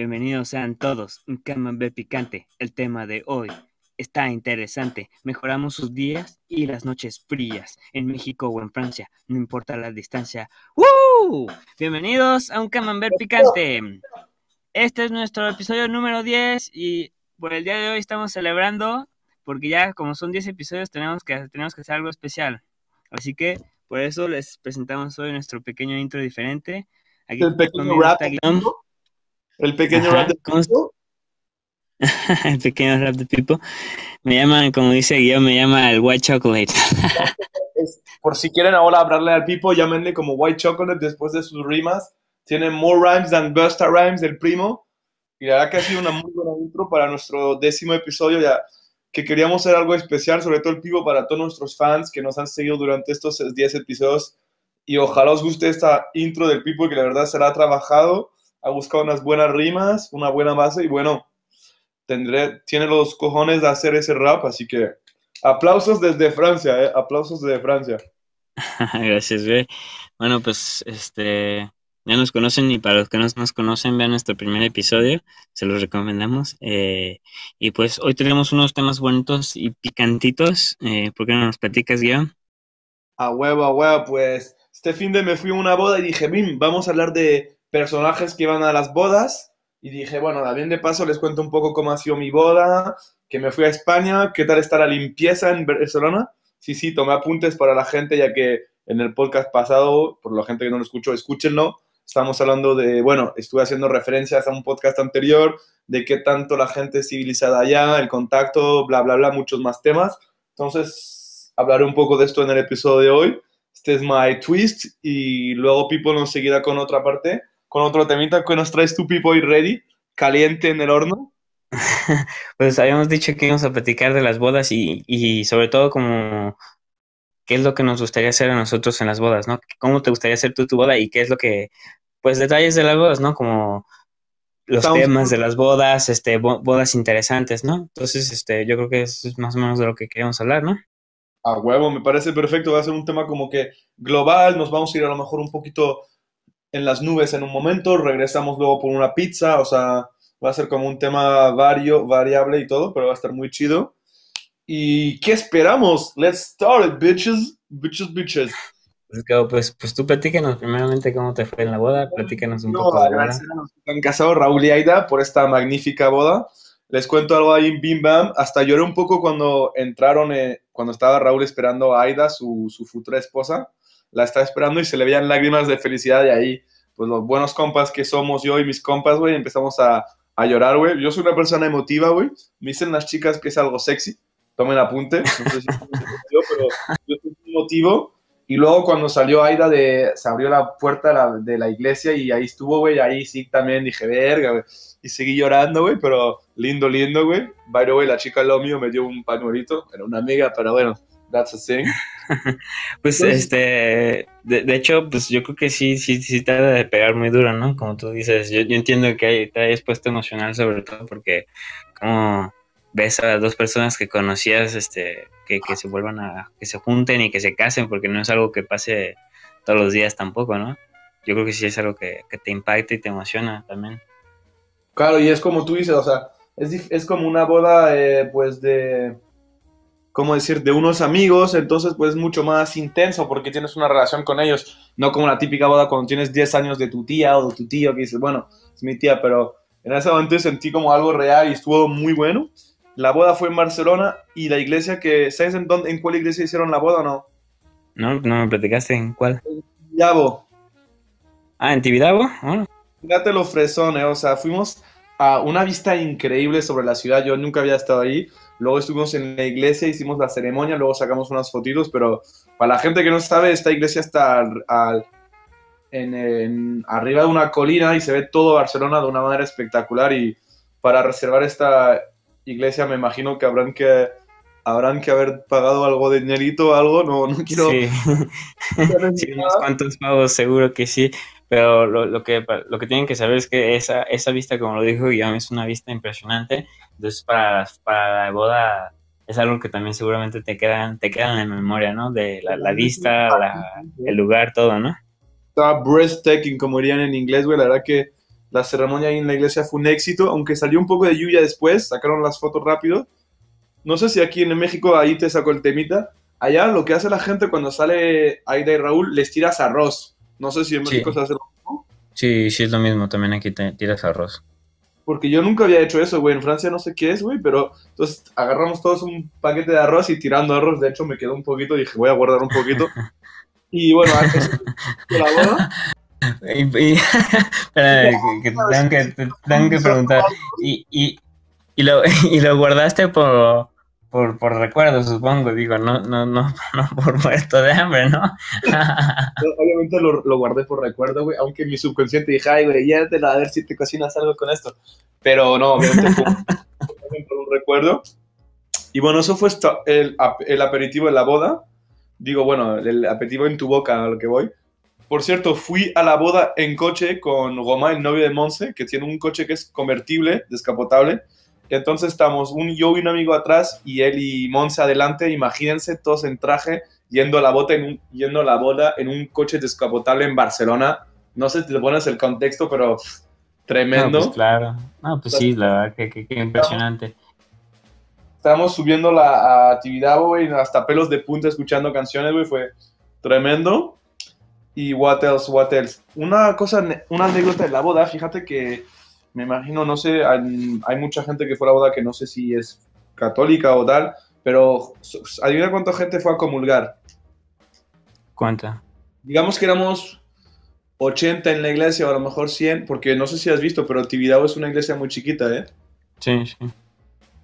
Bienvenidos sean todos. Un camembert picante. El tema de hoy está interesante. Mejoramos sus días y las noches frías en México o en Francia. No importa la distancia. ¡Woo! Bienvenidos a un camembert picante. Este es nuestro episodio número 10 y por el día de hoy estamos celebrando porque ya como son 10 episodios tenemos que, tenemos que hacer algo especial. Así que por eso les presentamos hoy nuestro pequeño intro diferente. Aquí el pequeño rap. El pequeño rap de Pipo. el pequeño rap de Pipo. Me llaman, como dice Guillaume, me llama el White Chocolate. por si quieren ahora hablarle al Pipo, llámenle como White Chocolate después de sus rimas. Tiene more rhymes than Busta Rhymes, el primo. Y la verdad que ha sido una muy buena intro para nuestro décimo episodio. Ya que queríamos hacer algo especial, sobre todo el Pipo, para todos nuestros fans que nos han seguido durante estos 10 episodios. Y ojalá os guste esta intro del Pipo, que la verdad será trabajado ha buscado unas buenas rimas, una buena base y bueno, tendré, tiene los cojones de hacer ese rap, así que aplausos desde Francia, eh, aplausos desde Francia. Gracias, güey. Bueno, pues este ya nos conocen y para los que no nos conocen, vean nuestro primer episodio, se los recomendamos. Eh, y pues hoy tenemos unos temas bonitos y picantitos. Eh, ¿Por qué no nos platicas, Guión? A huevo, a huevo, pues este fin de me fui a una boda y dije, Bim, vamos a hablar de personajes que iban a las bodas y dije, bueno, también de paso les cuento un poco cómo ha sido mi boda, que me fui a España, qué tal está la limpieza en Barcelona. Sí, sí, tomé apuntes para la gente, ya que en el podcast pasado, por la gente que no lo escuchó, escúchenlo. Estamos hablando de, bueno, estuve haciendo referencias a un podcast anterior, de qué tanto la gente civilizada allá, el contacto, bla, bla, bla, muchos más temas. Entonces, hablaré un poco de esto en el episodio de hoy. Este es my twist y luego Pipo nos seguirá con otra parte con otro temita que nos traes tu Pipo y Ready, caliente en el horno. pues habíamos dicho que íbamos a platicar de las bodas y, y sobre todo como qué es lo que nos gustaría hacer a nosotros en las bodas, ¿no? ¿Cómo te gustaría hacer tú tu boda y qué es lo que, pues detalles de las bodas, ¿no? Como los temas de las bodas, este, bodas interesantes, ¿no? Entonces, este, yo creo que eso es más o menos de lo que queríamos hablar, ¿no? A huevo, me parece perfecto, va a ser un tema como que global, nos vamos a ir a lo mejor un poquito en las nubes en un momento, regresamos luego por una pizza, o sea, va a ser como un tema vario, variable y todo, pero va a estar muy chido. ¿Y qué esperamos? Let's start it, bitches, bitches, bitches. Pues, pues, pues tú platícanos primeramente cómo te fue en la boda, platícanos un poco. De la han casado Raúl y Aida por esta magnífica boda. Les cuento algo ahí en Bim Bam. Hasta lloré un poco cuando entraron, eh, cuando estaba Raúl esperando a Aida, su, su futura esposa la estaba esperando y se le veían lágrimas de felicidad y ahí, pues los buenos compas que somos yo y mis compas, güey, empezamos a, a llorar, güey. Yo soy una persona emotiva, güey. Me dicen las chicas que es algo sexy. Tomen apunte. No sé si yo, pero yo soy emotivo. Y luego cuando salió Aida, de, se abrió la puerta de la iglesia y ahí estuvo, güey. Ahí sí también dije, verga, güey. Y seguí llorando, güey, pero lindo, lindo, güey. By the way, la chica lado mío me dio un pañuelito. Era una amiga, pero bueno, that's a thing. pues este, de, hecho, pues yo creo que sí, sí, sí te de pegar muy duro, ¿no? Como tú dices, yo, entiendo que hay, te hayas puesto emocional sobre todo porque como ves a dos personas que conocías, este, que, se vuelvan a, que se junten y que se casen, porque no es algo que pase todos los días tampoco, ¿no? Yo creo que sí es algo que, te impacta y te emociona también. Claro, y es como tú dices, o sea, es, es como una boda, eh, pues, de ¿cómo decir?, de unos amigos, entonces pues es mucho más intenso porque tienes una relación con ellos, no como la típica boda cuando tienes 10 años de tu tía o de tu tío que dices, bueno, es mi tía, pero en ese momento sentí como algo real y estuvo muy bueno. La boda fue en Barcelona y la iglesia que, ¿sabes en, dónde, en cuál iglesia hicieron la boda o no? No, no me platicaste, ¿en cuál? En Tibidabo. Ah, ¿en Tibidabo? Oh. Fíjate lo fresón, o sea, fuimos a una vista increíble sobre la ciudad, yo nunca había estado ahí, Luego estuvimos en la iglesia, hicimos la ceremonia, luego sacamos unas fotitos, pero para la gente que no sabe, esta iglesia está al, en, arriba de una colina y se ve todo Barcelona de una manera espectacular y para reservar esta iglesia me imagino que habrán que habrán que haber pagado algo de dinerito o algo, no, no quiero... Sí. sí, unos cuantos pagos seguro que sí, pero lo, lo, que, lo que tienen que saber es que esa, esa vista, como lo dijo Guillaume, es una vista impresionante entonces, para, para la boda es algo que también seguramente te quedan, te quedan en memoria, ¿no? De la, vista, el lugar, todo, ¿no? Estaba breathtaking, como dirían en inglés, güey. La verdad que la ceremonia ahí en la iglesia fue un éxito, aunque salió un poco de lluvia después, sacaron las fotos rápido. No sé si aquí en México ahí te sacó el temita. Allá lo que hace la gente cuando sale Aida y Raúl, les tiras arroz. No sé si en México se hace lo mismo. Sí, sí es lo mismo, también aquí te tiras arroz. Porque yo nunca había hecho eso, güey. En Francia no sé qué es, güey, pero entonces agarramos todos un paquete de arroz y tirando arroz. De hecho, me quedó un poquito, dije, voy a guardar un poquito. y bueno, antes de la boda. Y, y espera, que, tengo que, tengo que preguntar. ¿Y, y, y, lo, ¿Y lo guardaste por, por, por recuerdo, supongo? Digo, no, no, no, no por muerto de hambre, ¿no? Obviamente lo, lo, guardé por recuerdo, güey. Aunque mi subconsciente dije, ay, güey, ya a ver si te cocinas algo con esto. Pero no, obviamente fue por un recuerdo. Y bueno, eso fue el, el aperitivo de la boda. Digo, bueno, el aperitivo en tu boca, a lo que voy. Por cierto, fui a la boda en coche con Roma, el novio de Monse, que tiene un coche que es convertible, descapotable. Entonces estamos un yo y un amigo atrás y él y Monse adelante. Imagínense todos en traje yendo a la boda en un, yendo a la boda en un coche descapotable en Barcelona. No sé si te pones el contexto, pero tremendo. No, pues claro. No, pues sí, la verdad que, que, que impresionante. Estábamos subiendo la actividad, güey, hasta pelos de punta escuchando canciones, güey, fue tremendo. Y what else, what else. Una cosa, una anécdota de la boda, fíjate que me imagino, no sé, hay, hay mucha gente que fue a la boda que no sé si es católica o tal, pero adivina cuánta gente fue a comulgar. ¿Cuánta? Digamos que éramos 80 en la iglesia, o a lo mejor 100, porque no sé si has visto, pero Tibidabo es una iglesia muy chiquita, ¿eh? Sí, sí.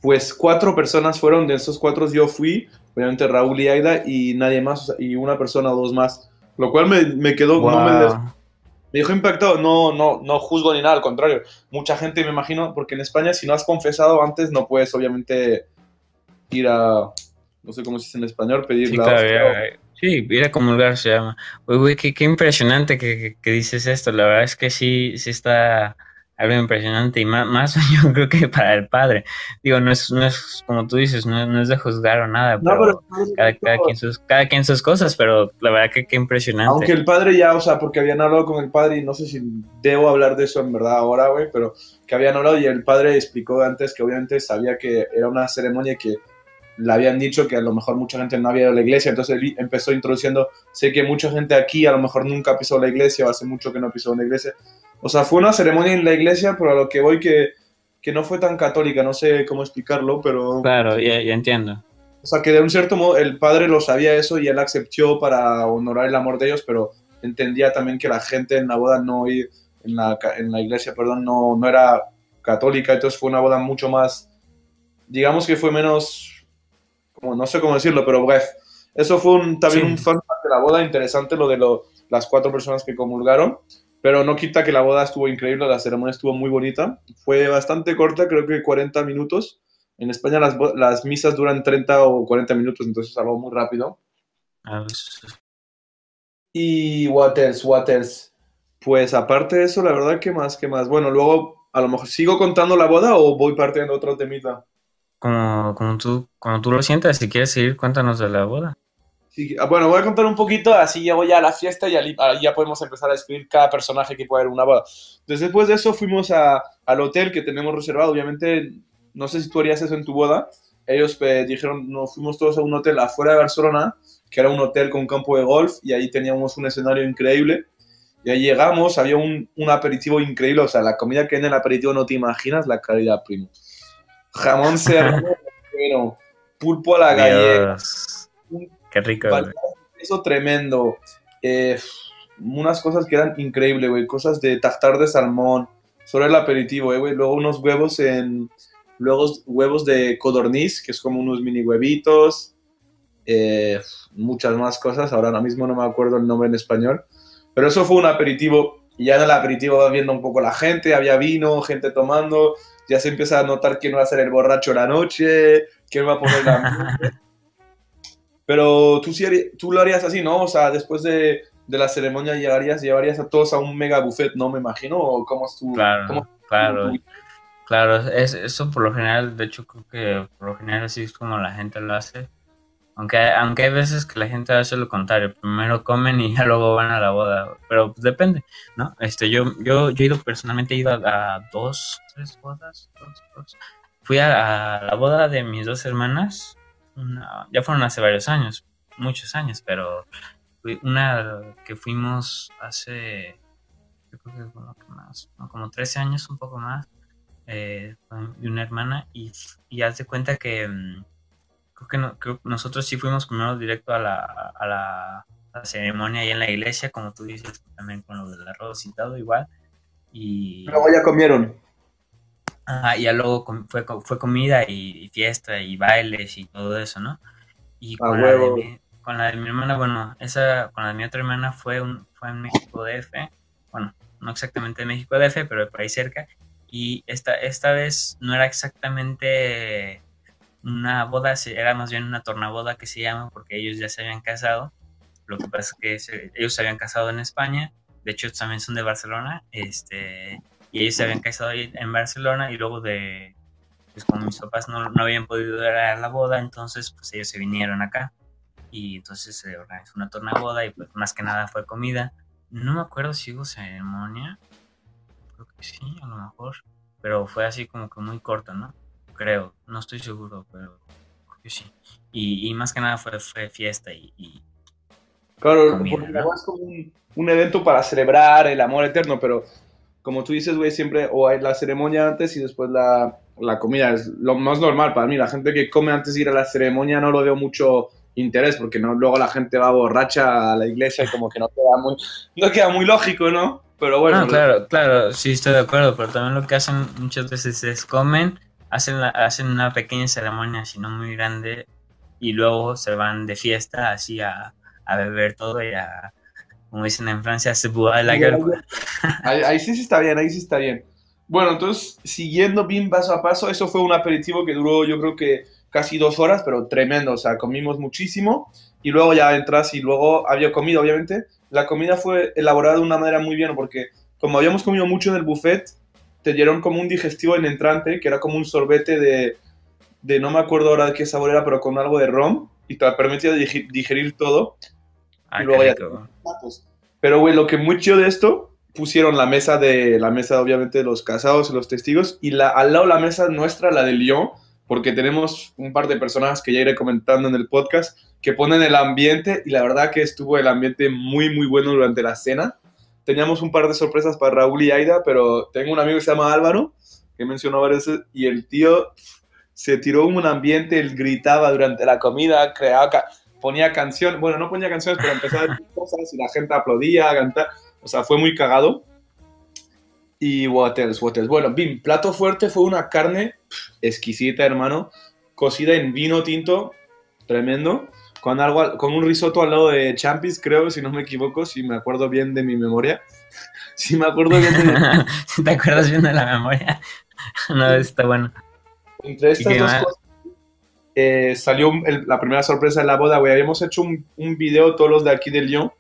Pues cuatro personas fueron, de esos cuatro yo fui, obviamente Raúl y Aida, y nadie más, y una persona o dos más. Lo cual me, me quedó, Wow. no me, me dejó impactado. No, no, no juzgo ni nada, al contrario. Mucha gente, me imagino, porque en España, si no has confesado antes, no puedes, obviamente, ir a, no sé cómo se dice en español, pedir Sí, la claro, hostia o- ya- sí, ir a comulgar se llama. Uy, güey, qué, qué impresionante que, que- que dices esto. La verdad es que sí, sí está algo impresionante y más, más yo creo que para el padre. Digo, no es, no es como tú dices, no, no es de juzgar o nada, No, pero pero cada, cada quien sus, cada quien sus cosas, pero la verdad que qué impresionante. Aunque el padre ya, o sea, porque habían hablado con el padre y no sé si debo hablar de eso en verdad ahora, güey, pero que habían hablado y el padre explicó antes que obviamente sabía que era una ceremonia que le habían dicho que a lo mejor mucha gente no había ido a la iglesia, entonces él empezó introduciendo, sé que mucha gente aquí a lo mejor nunca pisó la iglesia o hace mucho que no pisó la iglesia. O sea, fue una ceremonia en la iglesia, pero a lo que voy que, que no fue tan católica, no sé cómo explicarlo, pero... Claro, ya, ya entiendo. O sea, que de un cierto modo el padre lo sabía eso y él aceptó para honorar el amor de ellos, pero entendía también que la gente en la boda no, en la, en la iglesia, perdón, no, no era católica, entonces fue una boda mucho más, digamos que fue menos, como, no sé cómo decirlo, pero bref. Eso fue un, también Sí. un fact de la boda, interesante lo de lo- las cuatro personas que comulgaron, pero no quita que la boda estuvo increíble, la ceremonia estuvo muy bonita, fue bastante corta, creo que 40 minutos, en España las, las misas duran 30 o 40 minutos, entonces es algo muy rápido. Ah, Y what else, what else. Pues aparte de eso, la verdad, ¿qué más? ¿Qué más? Bueno, luego a lo mejor sigo contando la boda o voy partiendo otro temita. Como, como tú, como tú lo sientas, si quieres seguir, cuéntanos de la boda. Sí, ah, bueno, voy a contar un poquito, así llego ya a la fiesta y ya podemos empezar a describir cada personaje que puede haber en una boda. Entonces, después de eso fuimos a- al hotel que tenemos reservado. Obviamente, no sé si tú harías eso en tu boda. Ellos eh, dijeron, nos fuimos todos a un hotel afuera de Barcelona, que era un hotel con campo de golf, y ahí teníamos un escenario increíble. Y ahí llegamos, había un, un aperitivo increíble, o sea, la comida que hay en el aperitivo no te imaginas la calidad, primo. Jamón serrano, pulpo a la gallega, qué rico. Vale. eso tremendo. Eh, unas cosas que eran increíbles, güey. Cosas de tartar de salmón. Solo el aperitivo, eh, güey. Luego unos huevos en. Luego huevos de codorniz, que es como unos mini huevitos. Eh, muchas más cosas. Ahora mismo no me acuerdo el nombre en español. Pero eso fue un aperitivo. Y ya en el aperitivo va viendo un poco la gente. Había vino, gente tomando. Ya se empieza a notar quién va a ser el borracho la noche. Quién va a poner la. Pero tú, sí harí- tú lo harías así, ¿no? O sea, después de, de la ceremonia llegarías, llevarías a todos a un mega buffet, ¿no? Me imagino. ¿O cómo es tu, Claro, cómo- claro, tu- claro. Es, eso por lo general, de hecho, creo que por lo general así es como la gente lo hace. Aunque, aunque hay veces que la gente hace lo contrario, primero comen y ya luego van a la boda, pero pues depende, ¿no? Este, yo, yo, yo he ido personalmente, he ido a, dos, tres bodas, dos, dos. Fui a, la boda de mis dos hermanas, ya fueron hace varios años, muchos años, pero una que fuimos hace, creo que más, como 13 años, un poco más, eh, de una hermana, y, y haz de cuenta que mm, creo que, no, creo nosotros sí fuimos primero directo a la, a la, ceremonia ahí en la iglesia, como tú dices, también con lo del arroz y todo igual. Y luego ya comieron. Y ya luego fue, fue comida y, fiesta y bailes y todo eso, ¿no? Y con, la de mi, con, la de mi, hermana, bueno, esa, con la de mi otra hermana fue, un, fue en México DF, bueno, no exactamente en México DF, pero por ahí cerca. Y esta, esta vez no era exactamente una boda, era más bien una tornaboda que se llama, porque ellos ya se habían casado. Lo que pasa es que ellos se habían casado en España, de hecho también son de Barcelona, este, y ellos se habían casado en Barcelona y luego de, pues como mis papás no, no habían podido ir a la boda, entonces pues ellos se vinieron acá y entonces se organizó una tornaboda y pues más que nada fue comida. No me acuerdo si hubo ceremonia, creo que sí, a lo mejor, pero fue así como que muy corto, ¿no? creo, no estoy seguro, pero creo que sí. Y, más que nada fue, fue fiesta y... claro, porque es como un, evento para celebrar el amor eterno, pero como tú dices, güey, siempre o hay la ceremonia antes y después la, la comida. Es lo más normal para mí. La gente que come antes de ir a la ceremonia no lo veo mucho interés, porque no, luego la gente va borracha a la iglesia y como que no queda muy, no queda muy lógico, ¿no? Pero bueno. No, claro, claro, sí estoy de acuerdo, pero también lo que hacen muchas veces es comen hacen, hacen una pequeña ceremonia, si no muy grande, y luego se van de fiesta así a, a beber todo y a, como dicen en Francia, se la ahí, ahí sí, sí está bien, ahí sí está bien. Bueno, entonces, siguiendo bien paso a paso, eso fue un aperitivo que duró yo creo que casi dos horas, pero tremendo, o sea, comimos muchísimo y luego ya entras y luego había comida, obviamente. La comida fue elaborada de una manera muy bien porque como habíamos comido mucho en el buffet, te dieron como un digestivo en entrante, que era como un sorbete de, de no me acuerdo ahora de qué sabor era, pero con algo de rom, y te permitía digerir todo. Y luego ya Pero, güey, lo que muy chido de esto, pusieron la mesa de, la mesa obviamente de los casados y los testigos, y la, al lado la mesa nuestra, la de Lyon, porque tenemos un par de personas que ya iré comentando en el podcast, que ponen el ambiente, y la verdad que estuvo el ambiente muy, muy bueno durante la cena. Teníamos un par de sorpresas para Raúl y Aida, pero tengo un amigo que se llama Álvaro, que mencionó varias veces, y el tío se tiró un ambiente, él gritaba durante la comida, creaba, ponía canciones, bueno, no ponía canciones, pero empezaba a decir cosas y la gente aplaudía, cantaba, o sea, fue muy cagado. Y Waters, Waters. Bueno, Bim, plato fuerte fue una carne exquisita, hermano, cocida en vino tinto, tremendo con, algo, con un risotto al lado de Champis, creo, si no me equivoco, si me acuerdo bien de mi memoria. si me acuerdo bien de... ¿Te acuerdas bien de la memoria? no, está bueno. Entre estas dos cosas eh, salió la primera sorpresa de la boda, güey. Habíamos hecho un, un, video todos los de aquí de Lyon,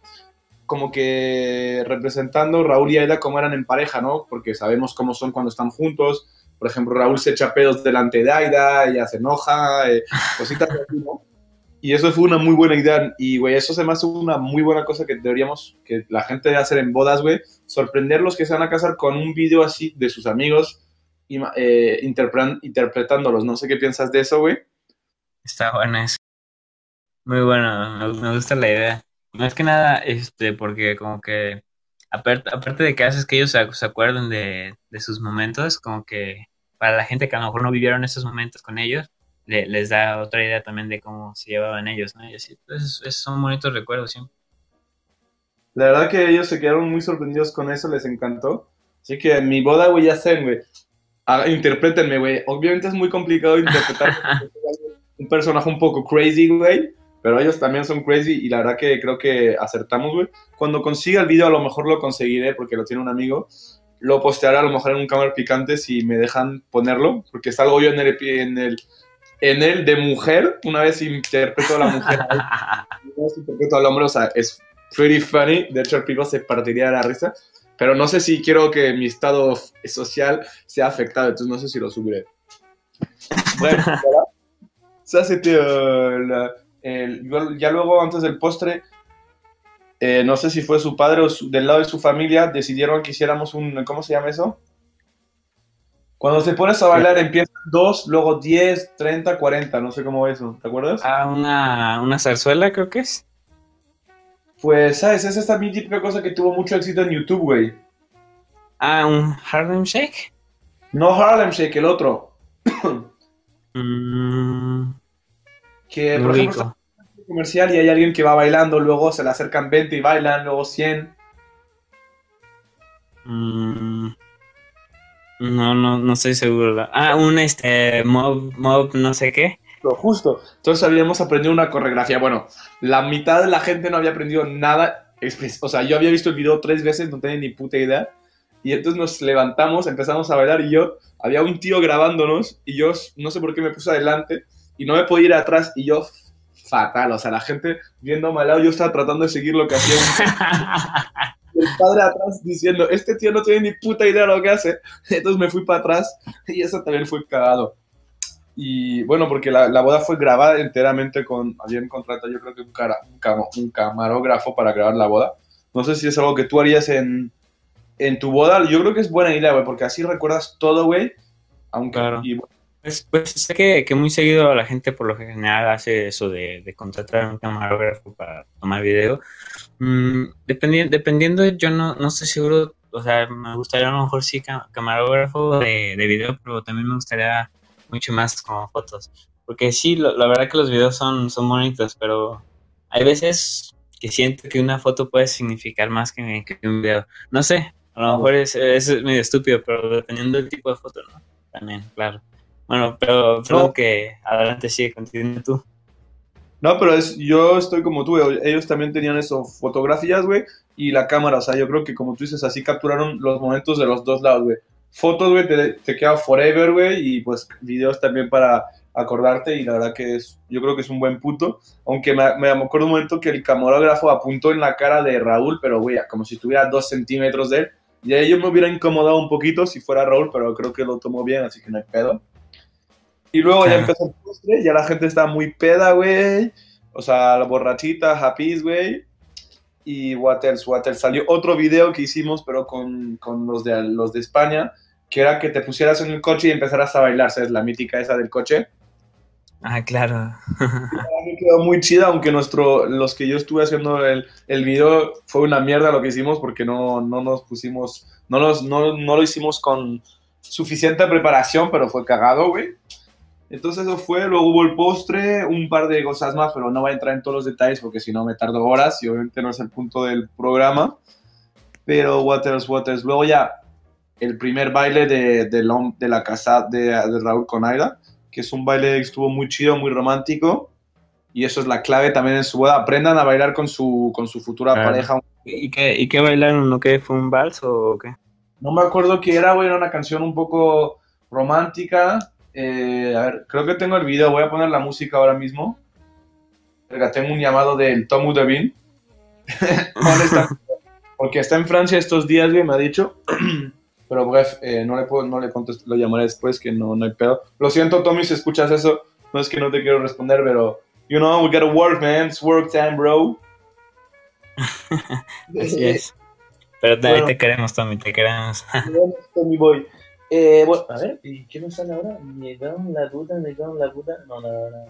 como que representando Raúl y Aida como eran en pareja, ¿no? Porque sabemos cómo son cuando están juntos. Por ejemplo, Raúl se echa pedos delante de Aida, ella se enoja, eh, cositas así, ¿no? Y eso fue una muy buena idea. Y, güey, eso se me una muy buena cosa que deberíamos, que la gente debe hacer en bodas, güey. Sorprender los que se van a casar con un video así de sus amigos eh, interpretándolos. No sé qué piensas de eso, güey. Está bueno eso. Muy bueno, me, gusta la idea. Más que nada, este, porque como que, aparte, aparte de que haces que ellos se, acuerden de, de sus momentos, como que para la gente que a lo mejor no vivieron esos momentos con ellos, les da otra idea también de cómo se llevaban ellos, ¿no? Y así, pues, esos son bonitos recuerdos siempre. La verdad que ellos se quedaron muy sorprendidos con eso, les encantó. Así que en mi boda, güey, ya sé, güey. Ah, interprétenme, güey. Obviamente es muy complicado interpretar un personaje un poco crazy, güey. Pero ellos también son crazy y la verdad que creo que acertamos, güey. Cuando consiga el video, a lo mejor lo conseguiré porque lo tiene un amigo. Lo postearé a lo mejor en un cámara picante si me dejan ponerlo, porque salgo yo en el, en el en el de mujer, una vez interpreto a la mujer, una vez interpreto al hombre, o sea, es pretty funny. De hecho, el pico se partiría de la risa. Pero no sé si quiero que mi estado social sea afectado, entonces no sé si lo subiré. Bueno, ça c'était euh, el- ya luego, antes del postre, eh, no sé si fue su padre o su- del lado de su familia, decidieron que hiciéramos un, ¿cómo se llama eso? Cuando te pones a bailar empiezan 2, luego 10, 30, 40, no sé cómo es eso, ¿te acuerdas? Ah, una, una zarzuela creo que es. Pues, ¿sabes? Esa es también típica cosa que tuvo mucho éxito en YouTube, güey. Ah, un Harlem Shake. No Harlem Shake, el otro. Mm, Que, por ejemplo, en un comercial y hay alguien que va bailando, luego se le acercan 20 y bailan, luego 100. Mm, no, no, no estoy seguro. Ah, un este mob, mob, no sé qué. Lo justo. Entonces habíamos aprendido una coreografía. Bueno, la mitad de la gente no había aprendido nada. O sea, yo había visto el video tres veces, no tenía ni puta idea. Y entonces nos levantamos, empezamos a bailar y yo, había un tío grabándonos y yo no sé por qué me puse adelante y no me podía ir atrás y yo fatal. O sea, la gente viendo al lado, yo estaba tratando de seguir lo que hacía un el padre atrás diciendo, este tío no tiene ni puta idea de lo que hace. Entonces me fui para atrás y eso también fue cagado. Y bueno, porque la, la boda fue grabada enteramente con, habían contratado yo creo que un, cara, un, un camarógrafo para grabar la boda. No sé si es algo que tú harías en, en tu boda. Yo creo que es buena idea, güey, porque así recuerdas todo, güey. Aunque, Claro. y, Pues, pues sé que, que muy seguido la gente por lo general hace eso de, de contratar a un camarógrafo para tomar video. Mm, dependi- dependiendo, yo no, no estoy seguro, o sea, me gustaría a lo mejor sí ca- camarógrafo de, de video, pero también me gustaría mucho más como fotos. Porque sí, lo- la verdad que los videos son, son bonitos, pero hay veces que siento que una foto puede significar más que, que un video. No sé, a lo mejor es, es medio estúpido, pero dependiendo del tipo de foto, ¿no? También, claro. Bueno, pero creo No. que adelante sigue, continúa tú. No, pero es, yo estoy como tú, güey. Ellos también tenían eso, fotografías, güey, y la cámara. O sea, yo creo que como tú dices, así capturaron los momentos de los dos lados, güey. Fotos, güey, te, te queda forever, güey, y pues videos también para acordarte. Y la verdad que es, yo creo que es un buen punto. Aunque me, me acuerdo un momento que el camarógrafo apuntó en la cara de Raúl, pero, güey, como si tuviera dos centímetros de él. Y ahí yo me hubiera incomodado un poquito si fuera Raúl, pero creo que lo tomó bien, así que no hay pedo. Y luego ya empezó el postre, ya la gente estaba muy peda, güey. O sea, la borrachita, happy, güey. Y what else, what else. Salió otro video que hicimos, pero con, con los, de, los de España, que era que te pusieras en el coche y empezaras a bailar, ¿sabes? La mítica esa del coche. Ah, claro. Mí quedó muy chida, aunque nuestro, los que yo estuve haciendo el, el video fue una mierda lo que hicimos porque no, no nos pusimos, no, nos, no, no lo hicimos con suficiente preparación, pero fue cagado, güey. Entonces eso fue, luego hubo el postre, un par de cosas más, pero no voy a entrar en todos los detalles porque si no me tardo horas y obviamente no es el punto del programa. Pero Waters, Waters. Luego ya el primer baile de, de la casa de, de Raúl con Aida, que es un baile que estuvo muy chido, muy romántico. Y eso es la clave también en su boda. Aprendan a bailar con su, con su futura Claro. pareja. ¿Y qué, ¿Y qué bailaron? ¿No qué? ¿Fue un vals o qué? No me acuerdo qué era, güey, era una canción un poco romántica. Eh, a ver, creo que tengo el video, voy a poner la música ahora mismo. Verga, tengo un llamado del Tomu Devin. Porque está en Francia estos días, güey, me ha dicho. Pero, bref, eh, no le puedo, no le contesto, lo llamaré después, que no, no hay pedo. Lo siento, Tommy, si escuchas eso, no es que no te quiero responder, pero, you know, we gotta work, man, it's work time, bro. Así es. Pero te, Bueno. te queremos, Tommy, te queremos. Tommy Boy. Eh, bueno, a ver, ¿y qué nos sale ahora? Me dan la duda, me dan la duda. No, no, no.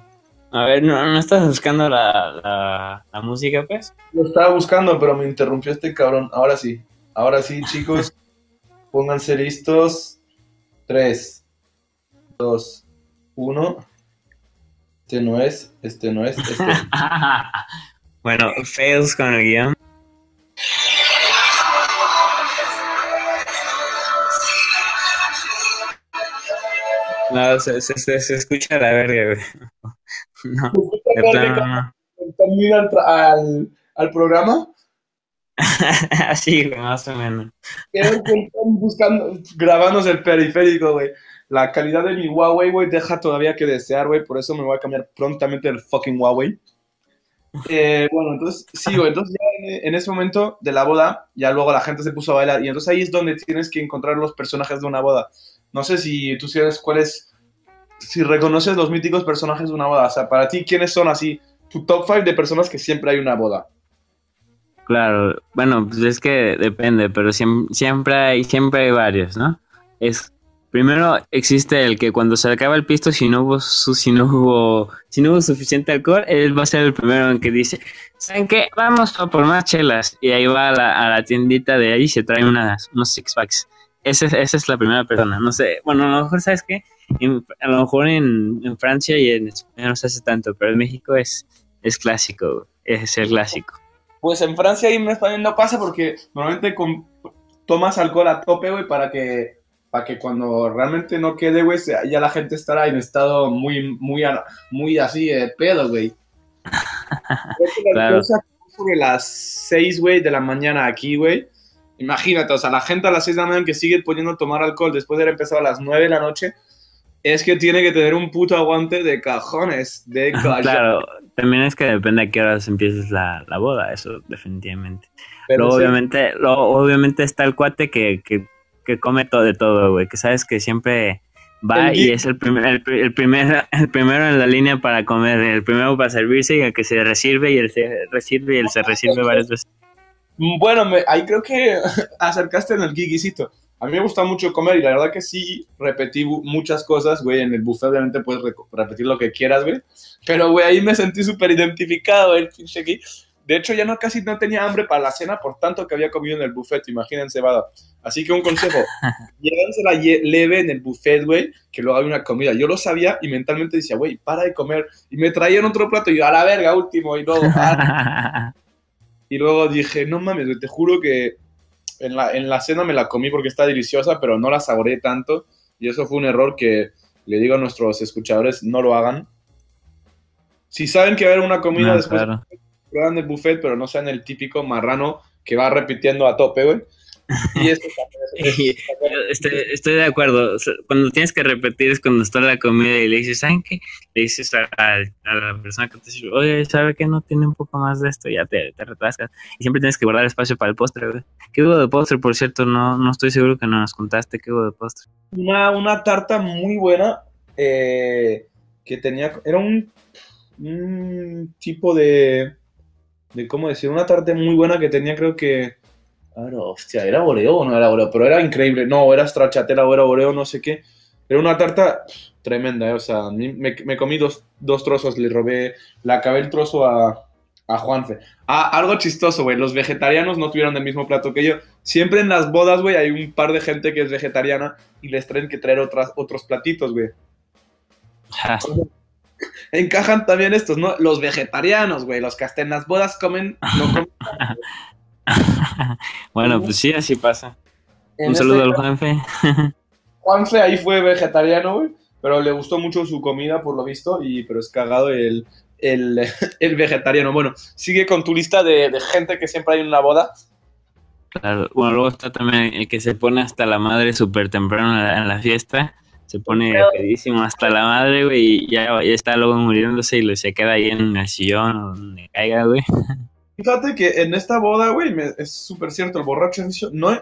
A ver, ¿no, no estás buscando la, la, la música, pues? Lo estaba buscando, pero me interrumpió este cabrón. Ahora sí. Ahora sí, chicos. Pónganse listos. 3, 2, 1. Este no es, este no es, este. bueno, fails con el guion. No, se, se, se, se escucha la verga, güey. No, de plano no. ¿Están bien al, tra- al, al programa? Así, más o menos. Están buscando, grabándose el periférico, güey. La calidad de mi Huawei, güey, deja todavía que desear, güey. Por eso me voy a cambiar prontamente el fucking Huawei. Eh, bueno, entonces, sí, güey. Entonces, ya en, en ese momento de la boda, ya luego la gente se puso a bailar. Y entonces ahí es donde tienes que encontrar los personajes de una boda. No sé si tú sabes cuáles. Si reconoces los míticos personajes de una boda. O sea, para ti, ¿quiénes son así tu top 5 de personas que siempre hay una boda. Claro, bueno, pues es que depende, pero siempre, siempre hay, siempre hay varios, ¿no? Es primero existe el que cuando se acaba el pisto, si no hubo si no hubo, si no hubo suficiente alcohol, él va a ser el primero en que dice, ¿saben qué? Vamos a por más chelas. Y ahí va a la, tiendita de ahí y se trae unas, unos six packs. Ese, esa es la primera persona. No sé, bueno, a lo mejor, ¿sabes qué? a lo mejor en, Francia y en España no se hace tanto, pero en México es, es clásico, es el clásico. Pues en Francia y en España no pasa porque normalmente con, tomas alcohol a tope, güey, para que, para que cuando realmente no quede, güey, ya la gente estará en estado muy, muy, muy así de pedo, güey. claro. Sobre las 6, güey, de la mañana aquí, güey. Imagínate, o sea, la gente a las 6 de la mañana que sigue poniendo tomar alcohol después de haber empezado a las 9 de la noche, es que tiene que tener un puto aguante de cajones, de Claro, también es que depende a qué horas empieces la, boda, eso definitivamente. Pero obviamente, obviamente está el cuate que, come todo de todo, güey, que sabes que siempre va y es el, primer, el, primer, el primero en la línea para comer, el primero para servirse y el que se recibe y el se recibe y el se recibe varias veces. Bueno, ahí creo que acercaste en el giguisito. A mí me gusta mucho comer y la verdad que sí repetí muchas cosas, güey. En el buffet obviamente puedes repetir lo que quieras, güey. Pero, güey, ahí me sentí súper identificado, el pinche aquí. De hecho, ya no casi no tenía hambre para la cena por tanto que había comido en el buffet, imagínense, vada. Así que un consejo, la leve en el buffet, güey, que luego hay una comida. Yo lo sabía y mentalmente decía, güey, para de comer. Y me traían otro plato y yo, a la verga, último, y luego... y luego dije, no mames, te juro que en la, en la cena me la comí porque está deliciosa, pero no la saboreé tanto. Y eso fue un error que le digo a nuestros escuchadores, no lo hagan. Si saben que va a haber una comida después, claro. prueban el buffet, pero no sean el típico marrano que va repitiendo a tope, güey. Y estoy, de acuerdo. Cuando tienes que repetir es cuando está la comida y le dices, ¿saben qué? Le dices a, la persona que te dice, oye, ¿sabe que no tiene un poco más de esto? Ya te, te retrasas. Y siempre tienes que guardar espacio para el postre, güey. ¿Qué hubo de postre, por cierto? No, no estoy seguro que nos contaste qué hubo de postre. Una, una tarta muy buena eh, que tenía, era un, un tipo de, de, ¿cómo decir? Una tarta muy buena que tenía creo que Claro, hostia, ¿era Oreo o no era Oreo? Pero era increíble. No, era stracciatella o era Oreo, no sé qué. Era una tarta tremenda, ¿eh? O sea, me, comí dos, trozos, le robé, le acabé el trozo a, a Juanfe. Ah, algo chistoso, güey. Los vegetarianos no tuvieron el mismo plato que yo. Siempre en las bodas, güey, hay un par de gente que es vegetariana y les traen que traer otras, otros platitos, güey. Encajan también estos, ¿no? Los vegetarianos, güey. Los que hasta en las bodas comen, no comen bueno, pues sí, así pasa. Un saludo al Juanfe. Juanfe ahí fue vegetariano, güey, pero le gustó mucho su comida, por lo visto, y pero es cagado el, el, vegetariano. Bueno, sigue con tu lista de, gente que siempre hay en una boda. Claro, bueno, luego está también el que se pone hasta la madre súper temprano en la, fiesta. Se pone pedísimo hasta la madre, güey, y ya, ya, está luego muriéndose y se queda ahí en el sillón donde caiga, güey. Fíjate que en esta boda, güey, es súper cierto, el borracho no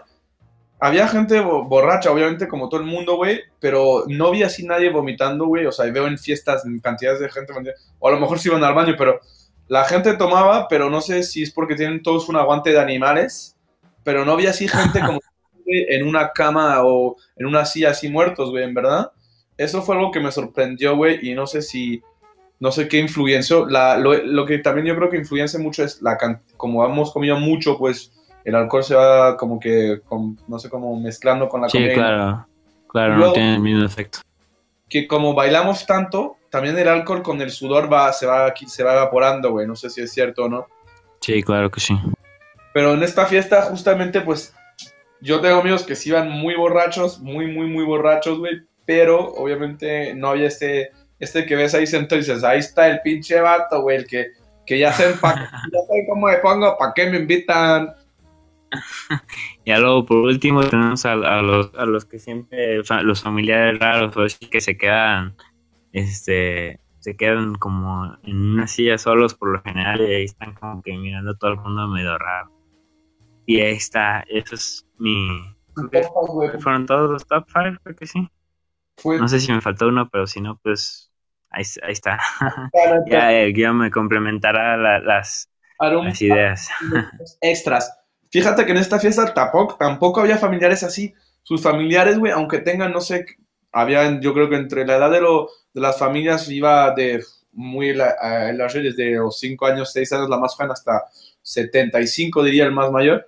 había gente borracha, obviamente, como todo el mundo, güey, pero no vi así nadie vomitando, güey. O sea, veo en fiestas cantidades de gente, o a lo mejor sí iban al baño, pero la gente tomaba, pero no sé si es porque tienen todos un aguante de animales, pero no vi así gente como en una cama o en una silla así muertos, güey, en verdad. Eso fue algo que me sorprendió, güey, y no sé si no sé qué influenció. La, lo, que también yo creo que influencia mucho es la como hemos comido mucho, pues el alcohol se va como que, no sé, como mezclando con la sí, claro, claro, no tiene el mismo efecto. Que como bailamos tanto, también el alcohol con el sudor va, se, va, se va evaporando, güey, no sé si es cierto o no. Sí, claro que sí. Pero en esta fiesta, justamente, pues, yo tengo amigos que sí iban muy borrachos, muy, muy, muy borrachos, güey, pero obviamente no había este este que ves ahí sentado y dices, ahí está el pinche vato, güey, el que, que ya sé, ya sé cómo me pongo, ¿para qué me invitan? ya luego, por último, tenemos a, los, a los que siempre, los familiares raros, o que se quedan, este, se quedan como en una silla solos por lo general y ahí están como que mirando a todo el mundo medio raro. Y ahí está, eso es mi... Fueron todos los top 5, creo que sí. No sé si me faltó uno, pero si no, pues ahí, ahí está. ya el guion me complementará la- las, las ideas. extras. Fíjate que en esta fiesta tampoco, tampoco había familiares así. Sus familiares, güey, aunque tengan, no sé, había, yo creo que entre la edad de, lo- de las familias iba de muy la- a- en las redes, desde los 5 años, 6 años, la más joven, hasta 75, diría el más mayor.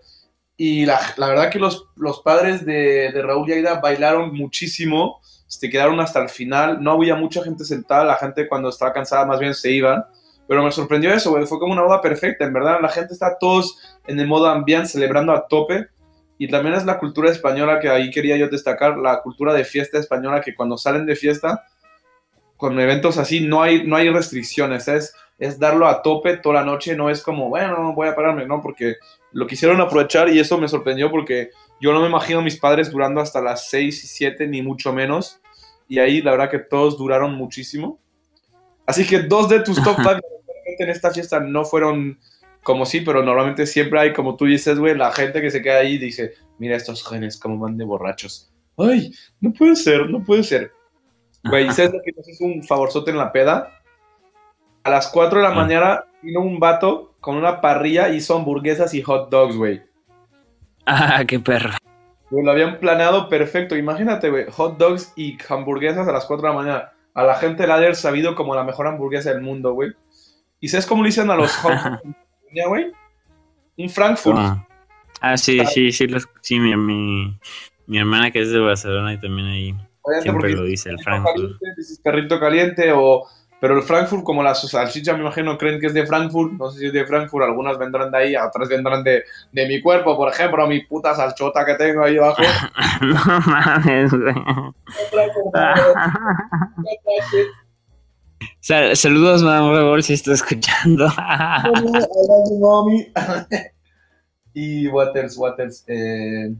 Y la, la verdad que los, los padres de, de Raúl y Aida bailaron muchísimo, se quedaron hasta el final. No había mucha gente sentada, la gente cuando estaba cansada más bien se iban. Pero me sorprendió eso, güey. Fue como una boda perfecta, en verdad. La gente está todos en el modo ambiente, celebrando a tope. Y también es la cultura española que ahí quería yo destacar, la cultura de fiesta española, que cuando salen de fiesta, con eventos así, no hay, no hay restricciones. Es, es darlo a tope toda la noche. No es como, bueno, voy a pararme, no, porque lo quisieron aprovechar y eso me sorprendió porque yo no me imagino a mis padres durando hasta las 6 y 7, ni mucho menos. Y ahí la verdad que todos duraron muchísimo. Así que dos de tus top 5 en esta fiesta no fueron como sí, pero normalmente siempre hay, como tú dices, güey, la gente que se queda ahí y dice, mira estos jóvenes cómo van de borrachos. Ay, no puede ser, no puede ser. Güey, ¿sabes lo que nos hizo un favorzote en la peda? A las 4 de la Ah. mañana vino un vato con una parrilla, hizo hamburguesas y hot dogs, güey. Ah, qué perro. Güey, Lo habían planeado perfecto. Imagínate, güey, hot dogs y hamburguesas a las 4 de la mañana. A la gente le ha de haber sabido como la mejor hamburguesa del mundo, güey. ¿Y sabes cómo le dicen a los hot dogs en España, güey? Un Frankfurt. Ah, Ah, sí, sí, sí, los- sí, mi, mi, mi hermana que es de Barcelona y también ahí Obviamente siempre lo dice, el Frankfurt. caliente, dices perrito caliente o pero el Frankfurt como la salchicha me imagino creen que es de Frankfurt no sé si es de Frankfurt algunas vendrán de ahí otras vendrán de, de mi cuerpo por ejemplo mi puta salchota que tengo ahí abajo no mames, güey. Sal- saludos, mamá, por favor, si está escuchando. y Waters Waters eh,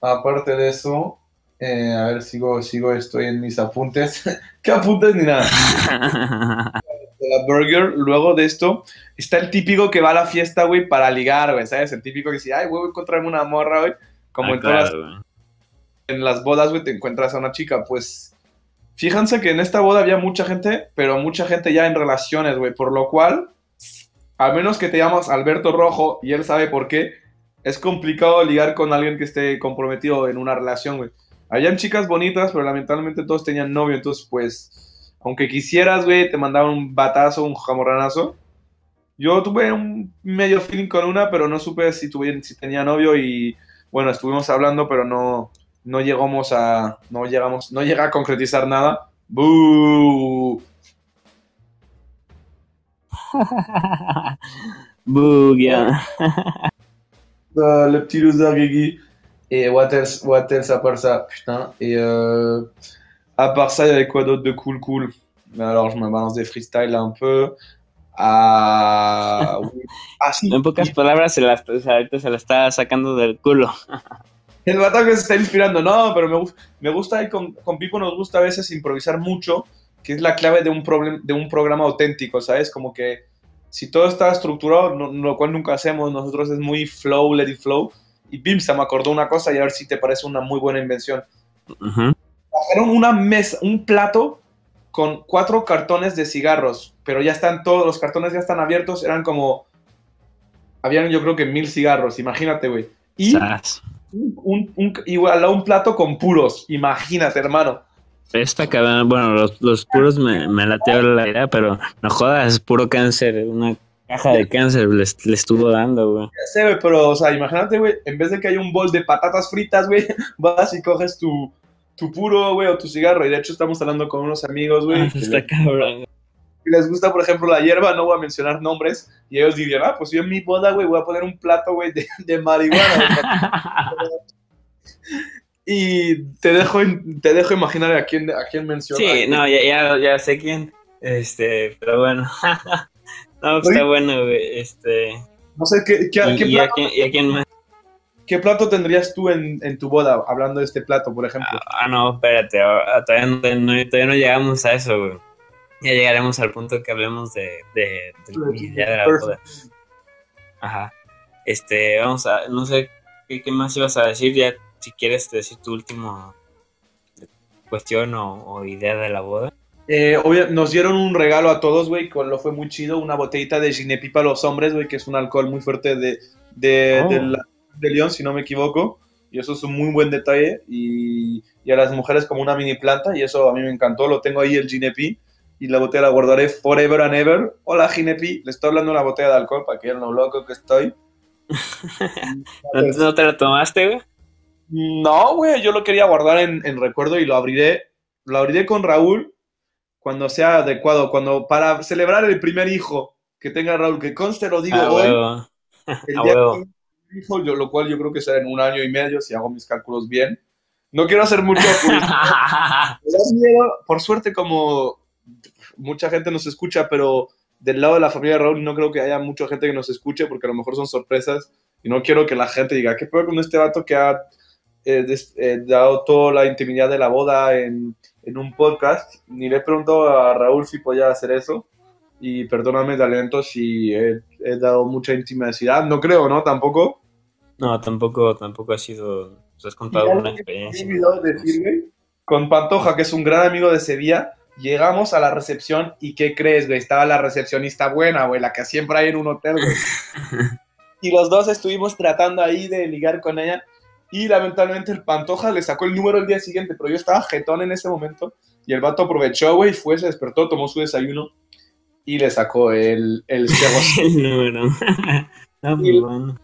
aparte de eso eh, a ver sigo sigo estoy en mis apuntes qué apuntes ni nada de la burger, luego de esto, está el típico que va a la fiesta, güey, para ligar, güey, ¿sabes? El típico que dice, ay, güey, voy a encontrarme una morra, güey. Como Ah, en todas claro, en las bodas, güey, te encuentras a una chica. Pues, fíjense que en esta boda había mucha gente, pero mucha gente ya en relaciones, güey. Por lo cual, a menos que te llamas Alberto Rojo y él sabe por qué, es complicado ligar con alguien que esté comprometido en una relación, güey. Habían chicas bonitas, pero lamentablemente todos tenían novio, entonces, pues, aunque quisieras, güey, te mandaban un batazo, un jamorranazo. Yo tuve un medio feeling con una, pero no supe si, tuve, si tenía novio y, bueno, estuvimos hablando, pero no, no llegamos a, no llegamos, no llega a concretizar nada. ¡Bú! Bugia. Le petit loser Guigui. Et what else, what else à part ça Putain. Et euh, à part ça, il y avait quoi d'autre de cool cool Alors, je me balance des freestyles un peu. Ah, oui. ah sí. En pocas palabras, se la, ahorita se la está sacando del culo. El vato que se está inspirando. No, pero me, me gusta, y con, con Pipo nos gusta a veces improvisar mucho, que es la clave de un, problem- de un programa auténtico, ¿sabes? Como que si todo está estructurado, no- lo cual nunca hacemos, nosotros es muy flow, let it flow. Y Bim se me acordó una cosa y a ver si te parece una muy buena invención. Trajeron una mesa, un plato con cuatro cartones de cigarros, pero ya están todos, los cartones ya están abiertos, eran como, habían yo creo que mil cigarros, imagínate, güey. Y un, un, igual al lado un plato con puros, imagínate, hermano. Esta cabrón, bueno, los, los puros me, me lateo la idea, pero no jodas, es puro cáncer. Una caja de cáncer le, le estuvo dando, güey. Ya sé, güey, pero, o sea, imagínate, güey, en vez de que haya un bol de patatas fritas, güey, vas y coges tu, tu puro, güey, o tu cigarro. Y de hecho estamos hablando con unos amigos, güey, Ah, Está cabrón. les gusta, por ejemplo, la hierba, no voy a mencionar nombres, y ellos dirían, ah, pues yo en mi boda, güey, voy a poner un plato, güey, de, de marihuana. y te dejo, te dejo imaginar a quién, a quién mencionar. Sí, no, ya, ya, ya sé quién. Este, pero bueno. no, pues está bueno, güey. Este. No sé, ¿qué, qué, Y, qué y a plato, quién, y a quién más? qué plato tendrías tú en, en tu boda, hablando de este plato, por ejemplo? Ah, no, espérate. ah, Todavía no, todavía no llegamos a eso, güey. Ya llegaremos al punto que hablemos de, de, día de la boda. Ajá. Este, vamos a. No sé qué, qué más ibas a decir. Ya, si quieres decir tu último cuestión o, o idea de la boda. Eh, obvia- nos dieron un regalo a todos, güey, que lo fue muy chido, una botellita de Ginepi para los hombres, güey, que es un alcohol muy fuerte de, de, Oh. de la- de León, si no me equivoco. Y eso es un muy buen detalle. Y, y a las mujeres como una mini planta, y eso a mí me encantó. Lo tengo ahí, el Ginepi, y la botella la guardaré forever and ever. Hola, Ginepi, le estoy hablando de una botella de alcohol para que vean lo loco que estoy. ¿No, no te lo tomaste, güey? No, güey, yo lo quería guardar en, en recuerdo y lo abriré. Lo abriré con Raúl cuando sea adecuado, cuando para celebrar el primer hijo que tenga Raúl, que conste lo digo Ah, hoy, huevo. el a día que hijo, yo, lo cual yo creo que será en un año y medio si hago mis cálculos bien. No quiero hacer mucho, pues, miedo. por suerte como mucha gente nos escucha, pero del lado de la familia de Raúl no creo que haya mucha gente que nos escuche porque a lo mejor son sorpresas y no quiero que la gente diga, ¿qué peor con este vato que ha eh, des- eh, dado toda la intimidad de la boda en, en un podcast? Ni le pregunto a Raúl si podía hacer eso y perdóname de aliento si he, he dado mucha intimidad, no creo, ¿no? Tampoco. No, tampoco, tampoco ha sido. Pues has contado una experiencia. me he olvidado decir, güey, Con Pantoja, que es un gran amigo de Sevilla, llegamos a la recepción y ¿qué crees, güey? Estaba la recepcionista buena, güey, la que siempre hay en un hotel, güey. Y los dos estuvimos tratando ahí de ligar con ella y lamentablemente el Pantoja le sacó el número el día siguiente, pero yo estaba jetón en ese momento y el vato aprovechó, güey, fue, se despertó, tomó su desayuno y le sacó el, el. El número. No, pues, Y- bueno.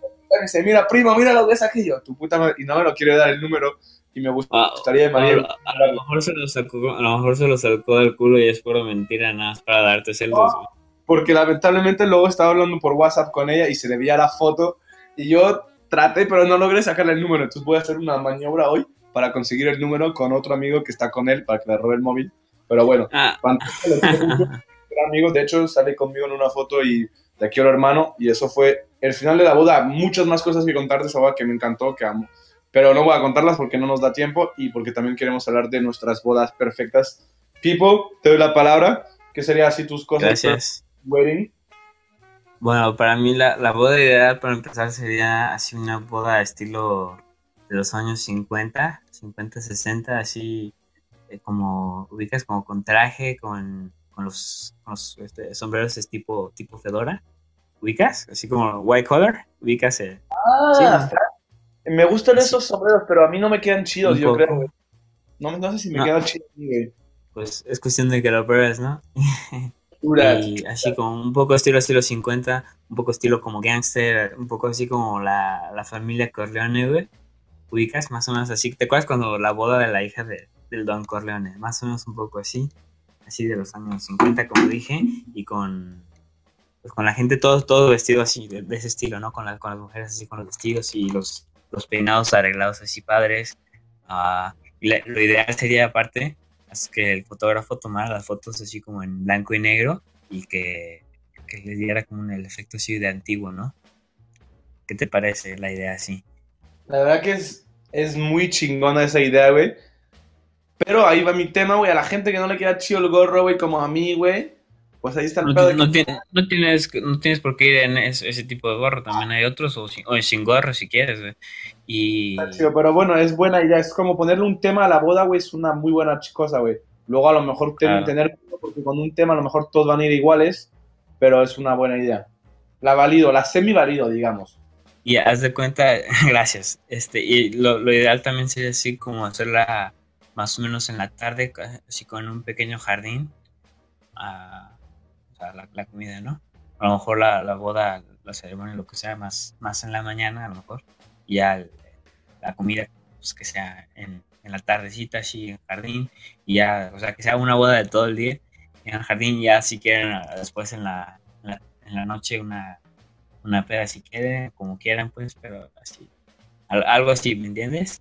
Dice, mira, primo, mira lo que es aquello. Tu puta madre. Y no me lo quiere dar el número y me Ah, gustaría de A, María. a- a lo mejor se lo sacó, a lo mejor se lo sacó del culo y es pura mentira nada más para darte celos. güey. porque lamentablemente luego estaba hablando por WhatsApp con ella y se le veía la foto y yo traté pero no logré sacarle el número, entonces voy a hacer una maniobra hoy para conseguir el número con otro amigo que está con él para que le robe el móvil, pero bueno, Ah, Pantoja lo quiero mucho, gran amigo, de hecho sale conmigo en una foto y te quiero hermano y eso fue el final de la boda, muchas más cosas que contar de esa boda que me encantó, que amo, pero no voy a contarlas porque no nos da tiempo y porque también queremos hablar de nuestras bodas perfectas. Pipo, te doy la palabra, ¿qué sería así tus cosas? gracias. Wedding. Bueno, para mí la, la boda ideal para empezar sería así una boda estilo de los años 50, 50, 60, así eh, como ubicas como con traje, con, con los, con los, este, sombreros es tipo, tipo fedora. ¿Ubicas? Así como white collar. ¿Ubicas? eh? Ah, me gustan esos sombreros, pero a mí no me quedan chidos, yo creo. No, no sé si me No. quedan chidos. Pues es cuestión de que lo pruebes, ¿no? Y así como un poco estilo estilo 50, un poco estilo como gangster, un poco así como la, la familia Corleone, güey. Ubicas más o menos así. ¿Te acuerdas cuando la boda de la hija de, del Don Corleone? Más o menos un poco así. Así de los años 50, como dije. Y con, pues con la gente todo, todo vestido así, de, ese estilo, ¿no? Con, la- con las mujeres así, con los vestidos y los, los peinados arreglados así padres. La- lo ideal sería aparte que el fotógrafo tomara las fotos así como en blanco y negro y que, le diera como el efecto así de antiguo, ¿no? ¿Qué te parece la idea así? La verdad que es, es muy chingona esa idea, güey. Pero ahí va mi tema, güey. A la gente que no le queda chido el gorro, güey, como a mí, güey. Pues ahí está el No, pedo. no que- no, tienes, no tienes por qué ir en ese, ese tipo de gorro, también hay otros o sin, o sin gorro si quieres, güey. Y chido, pero bueno, es buena idea. Es como ponerle un tema a la boda, güey, es una muy buena cosa, güey. Luego a lo mejor Claro. tener, porque con un tema a lo mejor todos van a ir iguales, pero es una buena idea. La valido, la semi valido, digamos. Y haz de cuenta, gracias. Este, y lo, lo ideal también sería así como hacerla más o menos en la tarde, así con un pequeño jardín. ah, o sea, la, comida, ¿no? A lo mejor la, la boda, la ceremonia, lo que sea, más, más en la mañana, a lo mejor. Y ya el- la comida, pues que sea en, en la tardecita, así en el jardín. Y ya, o sea, que sea una boda de todo el día. En el jardín, ya si quieren, después en la, en la, noche, una, una peda si quieren, como quieran, pues, pero así, al- algo así, ¿me entiendes?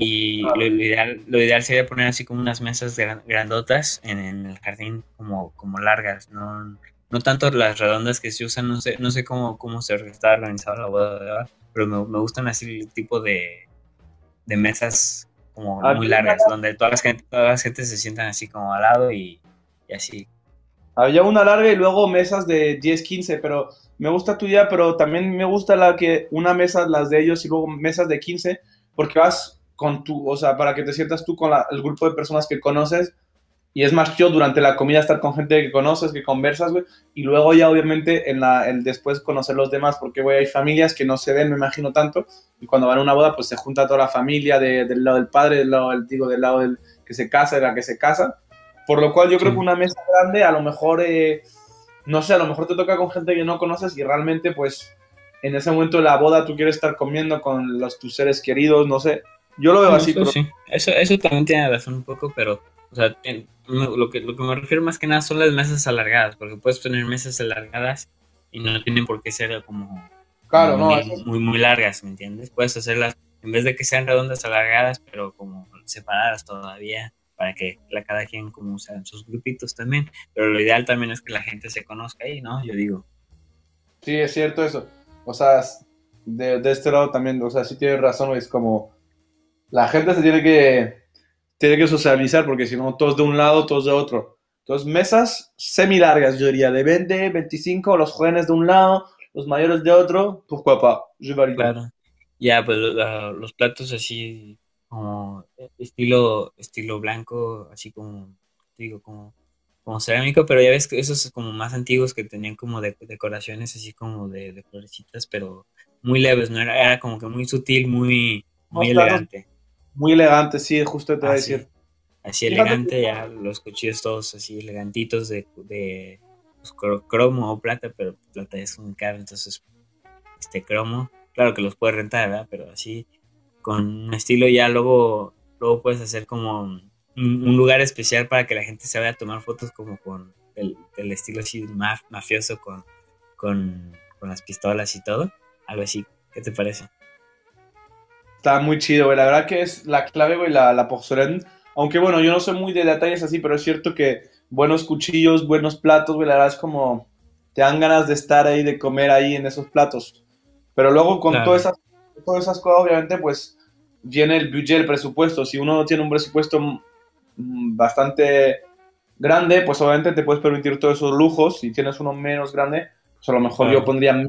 Y lo, lo ideal, lo ideal sería poner así como unas mesas gran- grandotas en, en el jardín, como, como largas, no, no tanto las redondas que se usan, no sé, no sé cómo, cómo se está organizada la boda, ¿verdad? pero me, me gustan así el tipo de, de mesas como Aquí muy largas, donde todas las, gente, todas las gente se sientan así como al lado y, y así. Había una larga y luego mesas de 10, 15, pero me gusta tu idea, pero también me gusta la que una mesa, las de ellos, y luego mesas de 15, porque vas con tu, o sea, para que te sientas tú con la- el grupo de personas que conoces, y es más chido durante la comida estar con gente que conoces, que conversas, güey, y luego ya obviamente en la, el después conocer los demás, porque, güey, hay familias que no se ven, me imagino tanto, y cuando van a una boda, pues se junta toda la familia del lado del padre, del lado del, digo, del lado del que se casa, de la que se casa, por lo cual yo creo que una mesa grande a lo mejor, eh, no sé, a lo mejor te toca con gente que no conoces y realmente, pues, en ese momento de la boda tú quieres estar comiendo con los, tus seres queridos, no sé. Yo lo veo así, eso, pero sí. eso, eso también tiene razón un poco, pero o sea, en- lo, que, lo que me refiero más que nada son las mesas alargadas, porque puedes tener mesas alargadas y no tienen por qué ser como claro, muy, no, es- muy, muy largas, ¿me entiendes? Puedes hacerlas, en vez de que sean redondas alargadas, pero como separadas todavía, para que la, cada quien como sean sus grupitos también. Pero lo ideal también es que la gente se conozca ahí, ¿no? Yo digo. Sí, es cierto eso. O sea, de, de este lado también, o sea, sí tienes razón, es como la gente se tiene que, tiene que socializar porque si no, todos de un lado, todos de otro. Entonces, mesas semi largas, yo diría, de 20, 25, los jóvenes de un lado, los mayores de otro, pourquoi pas, je valide. Claro. Ya, pues la- los platos así como estilo estilo blanco, así como digo como como cerámico, pero ya ves que esos como más antiguos que tenían como de, decoraciones así como de, de florecitas, pero muy leves, no era, era como que muy sutil, muy muy elegante. Muy elegante, sí, justo te voy a decir. así elegante, ya los cuchillos todos así elegantitos de, de pues, cro- cromo o plata, pero plata es muy caro, entonces este cromo, claro que los puedes rentar, ¿verdad? Pero así con un estilo ya luego luego puedes hacer como un, un lugar especial para que la gente se vaya a tomar fotos como con el, el estilo así maf- mafioso con, con, con las pistolas y todo, algo así. ¿Qué te parece? Está muy chido, güey. La verdad que es la clave, güey, la, la porcelain. Aunque bueno, yo no soy muy de detalles así, pero es cierto que buenos cuchillos, buenos platos, güey, la verdad es como te dan ganas de estar ahí, de comer ahí en esos platos. Pero luego con Claro. todas, esas, todas esas cosas, obviamente, pues viene el budget, el presupuesto. Si uno tiene un presupuesto bastante grande, pues obviamente te puedes permitir todos esos lujos. Si tienes uno menos grande, pues a lo mejor Claro. yo pondría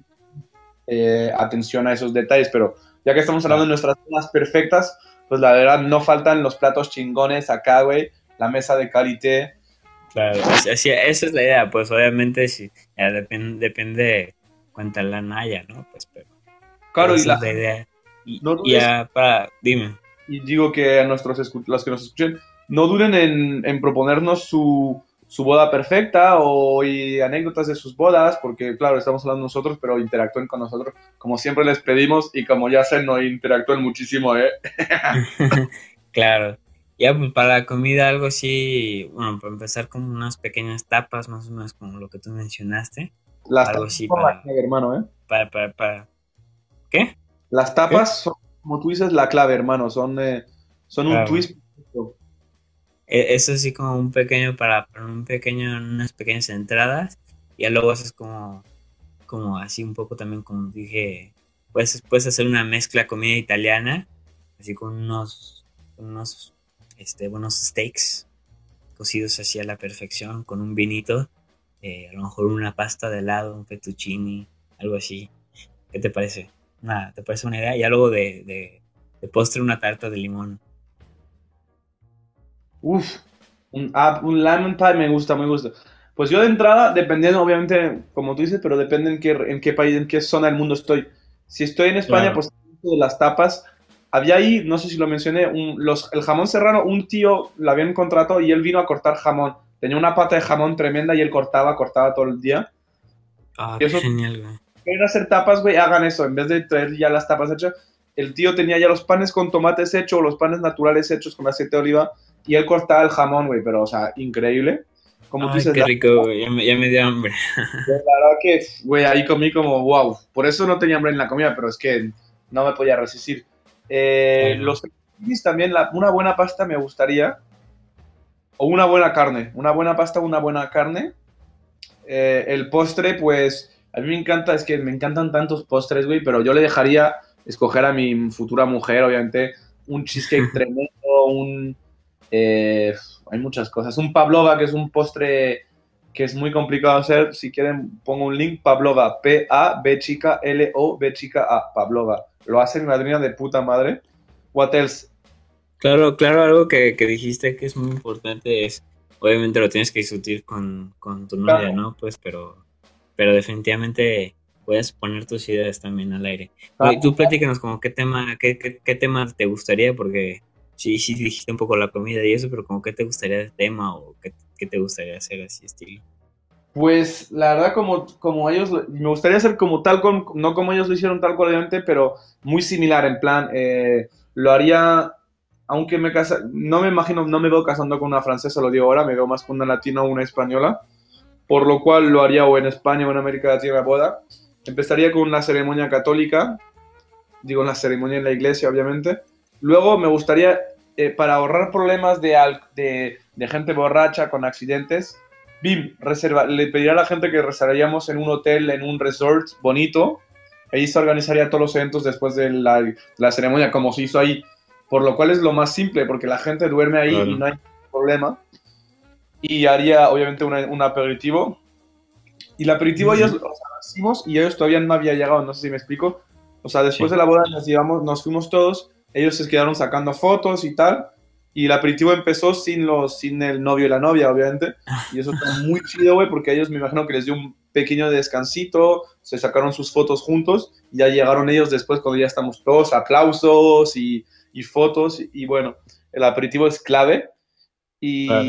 eh, atención a esos detalles, pero ya que estamos hablando de nuestras zonas perfectas, pues la verdad no faltan los platos chingones acá, güey, la mesa de calité. Claro, así- esa es la idea, pues obviamente si ya depen- depende cuánta lana haya, ¿no? Pues pero Claro, y, esa la- es la idea. Y, no ya para, dime. y digo que a nuestros los que nos escuchen, no duren en, en proponernos su, su boda perfecta o y anécdotas de sus bodas, porque claro, estamos hablando nosotros, pero interactúen con nosotros, como siempre les pedimos, y como ya sé, no interactúen muchísimo, ¿eh? Claro. Ya pues para la comida algo así, bueno, para empezar como unas pequeñas tapas, más o menos como lo que tú mencionaste. Las Algo tapas así son para- la clave, hermano, ¿eh? Para, para, para. ¿Qué? Las tapas son, como tú dices, la clave, hermano, son, eh, son un twist. E- Eso sí como un pequeño para, un pequeño, unas pequeñas entradas. Y luego haces como, como así un poco también como dije, puedes, puedes hacer una mezcla comida italiana, así con unos, unos este, buenos steaks cocidos así a la perfección, con un vinito, eh, a lo mejor una pasta de helado, un fettuccini, algo así. ¿Qué te parece? Una, ¿Te parece una idea? Ya luego de, de, de postre una tarta de limón. Uf, un, ah, un lemon pie me gusta, me gusta. Pues yo de entrada, dependiendo, obviamente, como tú dices, pero depende en qué, en qué país, en qué zona del mundo estoy. Si estoy en España, Claro. pues las tapas. Había ahí, no sé si lo mencioné, un- los, el jamón serrano, un tío lo habían contratado y él vino a cortar jamón. Tenía una pata de jamón tremenda y él cortaba, cortaba todo el día. Ah, Y eso- genial, güey. quieren hacer tapas, güey, hagan eso. En vez de traer ya las tapas hechas, el tío tenía ya los panes con tomates hechos, los panes naturales hechos con aceite de oliva, y él cortaba el jamón, güey, pero, o sea, increíble. Como tú Ay, dices, qué rico, güey. Ya me, ya me dio hambre. la verdad que, güey, ahí comí como, wow. Por eso no tenía hambre en la comida, pero es que no me podía resistir. Eh, Claro. Los también, la- una buena pasta me gustaría. O una buena carne. Una buena pasta, una buena carne. Eh, el postre, pues, a mí me encanta, es que me encantan tantos postres, güey, pero yo le dejaría escoger a mi futura mujer, obviamente, un cheesecake tremendo, un... eh, hay muchas cosas. Un pavlova, que es un postre que es muy complicado hacer. Si quieren, pongo un link. Pavlova, P-A-B chica L-O-B chica A. Pavlova. Lo hace mi madrina de puta madre. What else? Claro, claro, algo que, que dijiste que es muy importante es obviamente lo tienes que discutir con, con tu novia, Claro. ¿no? Pues, pero, pero definitivamente puedes poner tus ideas también al aire. Ah. Oye, tú platícanos como qué tema, qué, qué, qué tema te gustaría, porque sí, sí dijiste un poco la comida y eso, pero como qué te gustaría el tema o qué, qué te gustaría hacer así estilo. Pues la verdad, como, como ellos, lo- me gustaría hacer como tal, con, no como ellos lo hicieron tal cual, obviamente, pero muy similar, en plan, eh, lo haría, aunque me casa, no me imagino, no me veo casando con una francesa, lo digo ahora, me veo más con una latina o una española, por lo cual lo haría o en España o en América Latina la boda. Empezaría con la ceremonia católica, digo, la ceremonia en la iglesia, obviamente. Luego me gustaría, eh, para ahorrar problemas de, de, de gente borracha con accidentes, Bim, reserva, le pediría a la gente que reservaríamos en un hotel, en un resort bonito. Ahí se organizaría todos los eventos después de la, la ceremonia, como se hizo ahí. Por lo cual es lo más simple, porque la gente duerme ahí Claro. y no hay problema. Y haría, obviamente, una- un aperitivo. Y el aperitivo Ujú. ellos, o sea, lo hicimos y ellos todavía no había llegado, no sé si me explico. O sea, después Sí. de la boda nos, llevamos, nos fuimos todos, ellos se quedaron sacando fotos y tal. Y el aperitivo empezó sin, los, sin el novio y la novia, obviamente. Y eso está muy chido, güey, porque a ellos me imagino que les dio un pequeño descansito, se sacaron sus fotos juntos, y ya llegaron ellos después cuando ya estamos todos, aplausos y, y fotos, y, bueno, el aperitivo es clave. Y, Claro.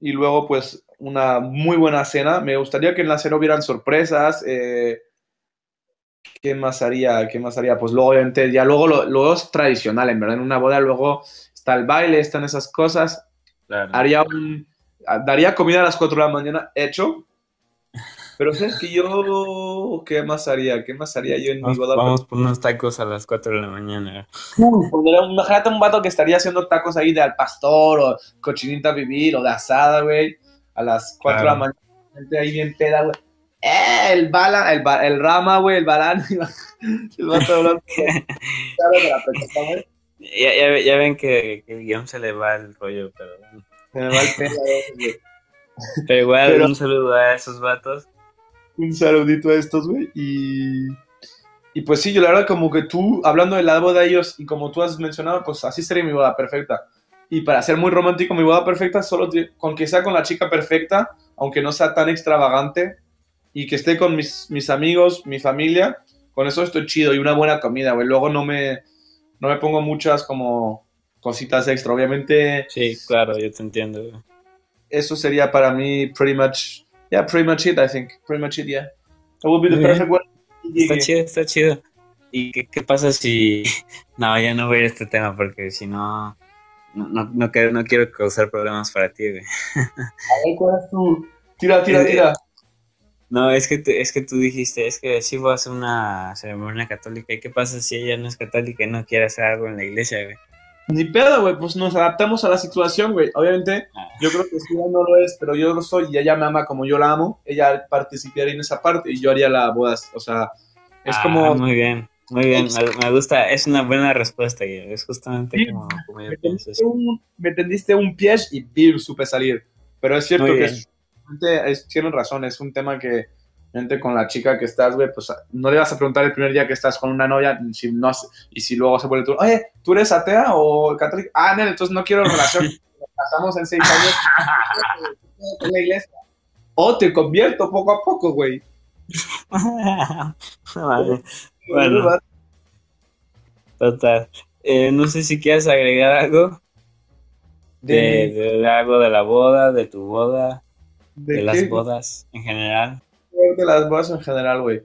y luego, pues, una muy buena cena. Me gustaría que en la cena hubieran sorpresas. eh, ¿Qué más haría? ¿Qué más haría? Pues luego, obviamente, ya luego lo, luego es tradicional, en verdad. En una boda luego está el baile, están esas cosas Claro. haría un daría comida a las 4 de la mañana hecho pero sabes que yo qué más haría qué más haría yo en mi Vamos, boda vamos por unos tacos a las 4 de la mañana. Un- imagínate un vato que estaría haciendo tacos ahí de al pastor o cochinita a vivir o de asada güey a las 4 de la Claro. mañana gente ahí bien peda güey ¡Eh! el bala el, ba- el rama güey el balán el vato hablando. Ya, ya, ya ven que, que el guion se le va el rollo, pero, se me va el pelo pero igual Pero- un saludo a esos vatos. un saludito a estos, güey. Y, y pues sí, yo la verdad como que tú, hablando de la boda de ellos y como tú has mencionado, pues así sería mi boda perfecta. Y para ser muy romántico, mi boda perfecta, solo con que sea con la chica perfecta, aunque no sea tan extravagante, y que esté con mis, mis amigos, mi familia, con eso estoy chido y una buena comida, güey. Luego no me, no me pongo muchas como cositas extra. Obviamente Sí, claro, yo te entiendo. güey. eso sería para mí pretty much, yeah, pretty much it, I think. Pretty much it, yeah. Would be the perfect one. Está chido, está chido. ¿Y qué, qué pasa si... No, ya no voy a ir a este tema porque si no... No, no, no, quiero, no quiero causar problemas para ti, güey. A ver, ¿cuál es tu...? Tira, tira, Eh, tira. No, es que, es que tú dijiste, es que sí voy a una ceremonia católica. ¿Y qué pasa si ella no es católica y no quiere hacer algo en la iglesia, güey? Ni pedo, güey, pues nos adaptamos a la situación, güey. Obviamente, Ah. yo creo que si ella no lo es, pero yo lo soy y ella me ama como yo la amo, ella participaría en esa parte y yo haría la boda. O sea, es Ah, como... Muy bien, muy bien. Me, me gusta, es una buena respuesta, güey. Es justamente Sí. como, como yo Me pienso. tendiste, un, me tendiste un pie y ¡pim! supe salir. Pero es cierto que es, es- tienen razón, es un tema que gente con la chica que estás, güey, pues no le vas a preguntar el primer día que estás con una novia si no, y si luego se vuelve tú, oye, ¿tú eres atea o católica? Ah, no, entonces no quiero relación. Nos casamos en seis años en la iglesia. O te convierto poco a poco, güey. Vale, Bueno. total. Eh, no sé si quieres agregar algo de, de algo de la boda, de tu boda, de, ¿De las bodas en general. de las bodas en general, güey.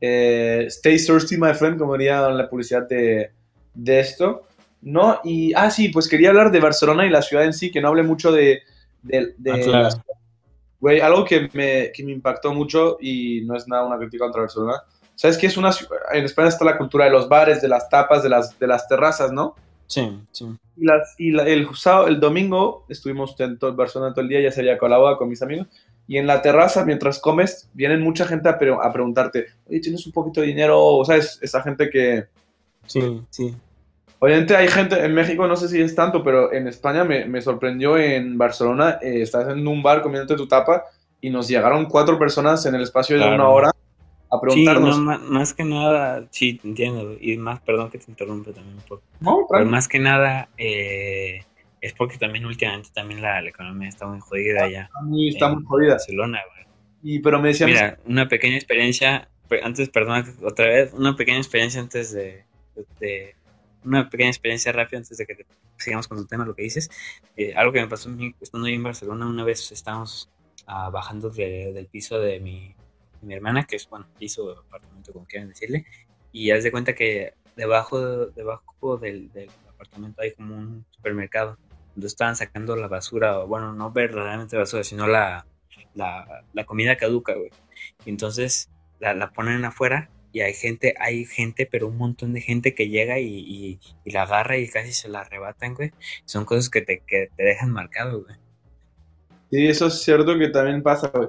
Eh, stay thirsty, my friend, como diría la publicidad de, de esto. No, y, ah, sí, pues quería hablar de Barcelona y la ciudad en sí, que no hable mucho de, de, de Ah, claro. Güey, algo que me, que me impactó mucho y no es nada una crítica contra Barcelona. ¿Sabes qué es una? En España está la cultura de los bares, de las tapas, de las, de las terrazas, ¿no? Sí, sí. Y, las, y la- el, sábado- el domingo estuvimos en todo Barcelona todo el día, ya la boda, con mis amigos. Y en la terraza, mientras comes, vienen mucha gente a, pre- a preguntarte, oye, ¿tienes un poquito de dinero? O sabes, esa gente que... Sí, sí. Obviamente hay gente, en México no sé si es tanto, pero en España me, me sorprendió en Barcelona, eh, estás en un bar comiéndote tu tapa y nos llegaron cuatro personas en el espacio de Claro. una hora a Sí, preguntarnos. no, ma- más que nada, sí, te entiendo. Y más, perdón que te interrumpe también un poco. No, Pero más que nada, eh, es porque también últimamente también la, la economía está muy jodida ya. Está muy, jodida. Barcelona, güey. Y, pero me decían, Mira, una pequeña experiencia, pe- antes, perdona, otra vez, una pequeña experiencia antes de, de- una pequeña experiencia rápida antes de que te- sigamos con el tema, lo que dices. Eh, algo que me pasó a mí estando ahí en Barcelona, una vez estábamos ah, bajando de- del piso de mi, mi hermana, que es, bueno, piso o apartamento, como quieran decirle, y haz de cuenta que debajo, debajo del, apartamento hay como un supermercado, donde estaban sacando la basura, bueno, no verdaderamente basura, sino la, la, la comida caduca, güey. Entonces la, la ponen afuera y hay gente, hay gente, pero un montón de gente que llega y, y- y la agarra y casi se la arrebatan, güey. Son cosas que te, que te dejan marcado, güey. Sí, eso es cierto que también pasa, güey.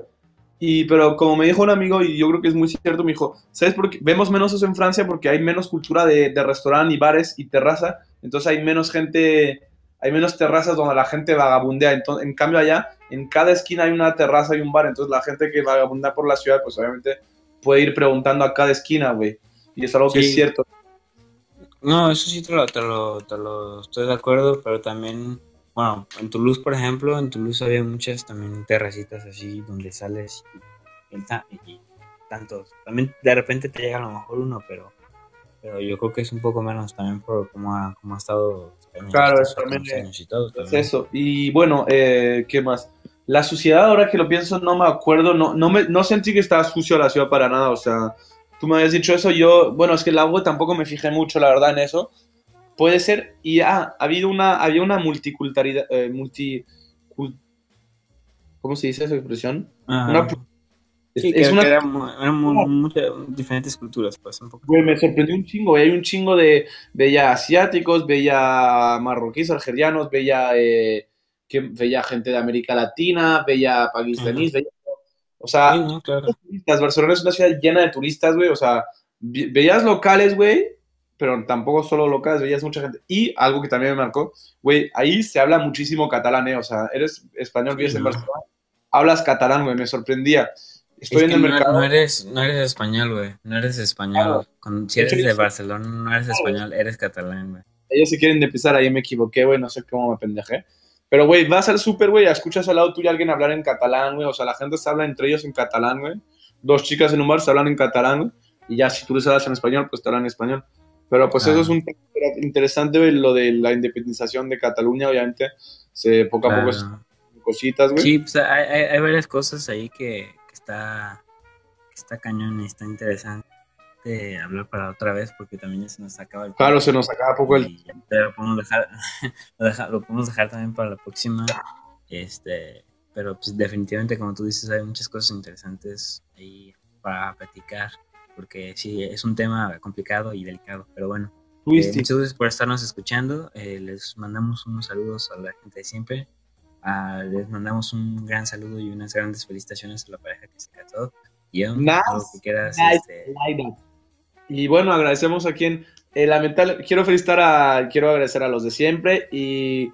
Y, pero como me dijo un amigo, y yo creo que es muy cierto, me dijo, ¿sabes por qué? Vemos menos eso en Francia porque hay menos cultura de, de restaurante y bares y terraza, entonces hay menos gente, hay menos terrazas donde la gente vagabundea. Entonces, en cambio allá, en cada esquina hay una terraza y un bar, entonces la gente que vagabundea por la ciudad, pues obviamente puede ir preguntando a cada esquina, güey. Y es algo que es cierto. No, eso sí te lo, te lo, te lo estoy de acuerdo, pero también, bueno, en Toulouse, por ejemplo, en Toulouse había muchas también terracitas así donde sales y, y y tantos. También de repente te llega a lo mejor uno, pero, pero yo creo que es un poco menos también por cómo ha, cómo ha estado Claro, es también, años y todo. Es también. eso. Y bueno, eh, ¿qué más? La suciedad, ahora que lo pienso, no me acuerdo, no, no, me, no sentí que estaba sucio la ciudad para nada, o sea, tú me habías dicho eso, yo, bueno, es que el agua tampoco me fijé mucho, la verdad, en eso. Puede ser, y ah, ha habido una, había una multiculturalidad, eh, multi, ¿cómo se dice esa expresión? Ajá. Una- Sí, es, que, es una que eran, eran muchas diferentes culturas, pues un poco. Güey, me sorprendió un chingo, güey. Hay un chingo de. Veía asiáticos, veía marroquíes, algerianos, veía, eh, que, veía gente de América Latina, veía pakistaníes, veía. O sea, Sí, no, claro. turistas. Barcelona es una ciudad llena de turistas, güey. O sea, veías locales, güey, pero tampoco solo locales, veías mucha gente. Y algo que también me marcó, güey, ahí se habla muchísimo catalán, ¿eh? O sea, eres español, vives Sí, en. Barcelona, hablas catalán, güey, me sorprendía. Estoy Es en que el no, mercado. no eres, no eres español, güey. No eres español. Claro. Con- si De eres de soy- Barcelona, no eres español, eres catalán, güey. Ellos se quieren empezar, ahí me equivoqué, güey, no sé cómo me pendejé. Pero, güey, vas al súper, güey, escuchas al lado tuyo a alguien hablar en catalán, güey. O sea, la gente se habla entre ellos en catalán, güey. Dos chicas en un bar se hablan en catalán, güey. Y ya si tú les hablas en español, pues te hablan en español. Pero pues eso es un tema interesante, lo de la independización de Cataluña, obviamente. Se, poco a poco cositas, güey. Sí, pues hay, hay, hay varias cosas ahí que, que está, que está cañón y está interesante hablar para otra vez porque también ya se nos acaba el Claro, se nos acaba poco el... Lo podemos dejar, lo, deja- lo podemos dejar también para la próxima. Este, pero pues definitivamente, como tú dices, hay muchas cosas interesantes ahí para platicar, porque sí, es un tema complicado y delicado, pero bueno. Eh, muchas gracias por estarnos escuchando. eh, les mandamos unos saludos a la gente de siempre. Ah, les mandamos un gran saludo y unas grandes felicitaciones a la pareja que se casó. Y Nice, algo que quieras, nice. este, Y bueno, agradecemos a quien eh, lamentable, quiero felicitar a quiero agradecer a los de siempre y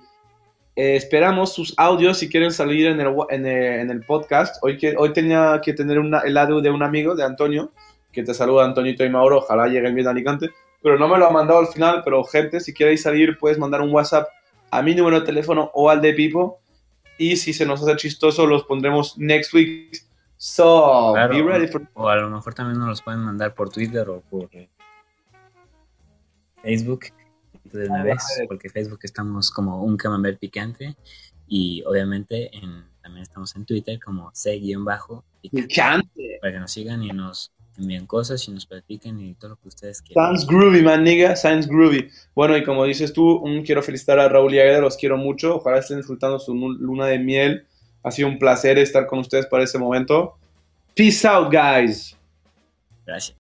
eh, esperamos sus audios si quieren salir en el, en el, en el podcast. Hoy que hoy tenía que tener una- el audio de un amigo de Antonio que te saluda Antonito y Mauro, ojalá lleguen bien a Alicante, pero no me lo ha mandado al final, pero gente, si queréis salir puedes mandar un WhatsApp a mi número de teléfono o al de Pipo y si se nos hace chistoso los pondremos next week. So, Claro. be ready for o a lo mejor también nos los pueden mandar por Twitter o por eh, Facebook de una vez, porque Facebook estamos como un camembert picante y obviamente en, también estamos en Twitter como C-bajo Picante. para que nos sigan y nos envíen cosas y nos platiquen y todo lo que ustedes quieran. Sounds groovy, man, nigga. Sounds groovy. Bueno, y como dices tú, un, quiero felicitar a Raúl y Agueda, los quiero mucho. Ojalá estén disfrutando su luna de miel. Ha sido un placer estar con ustedes para ese momento. Peace out, guys. Gracias.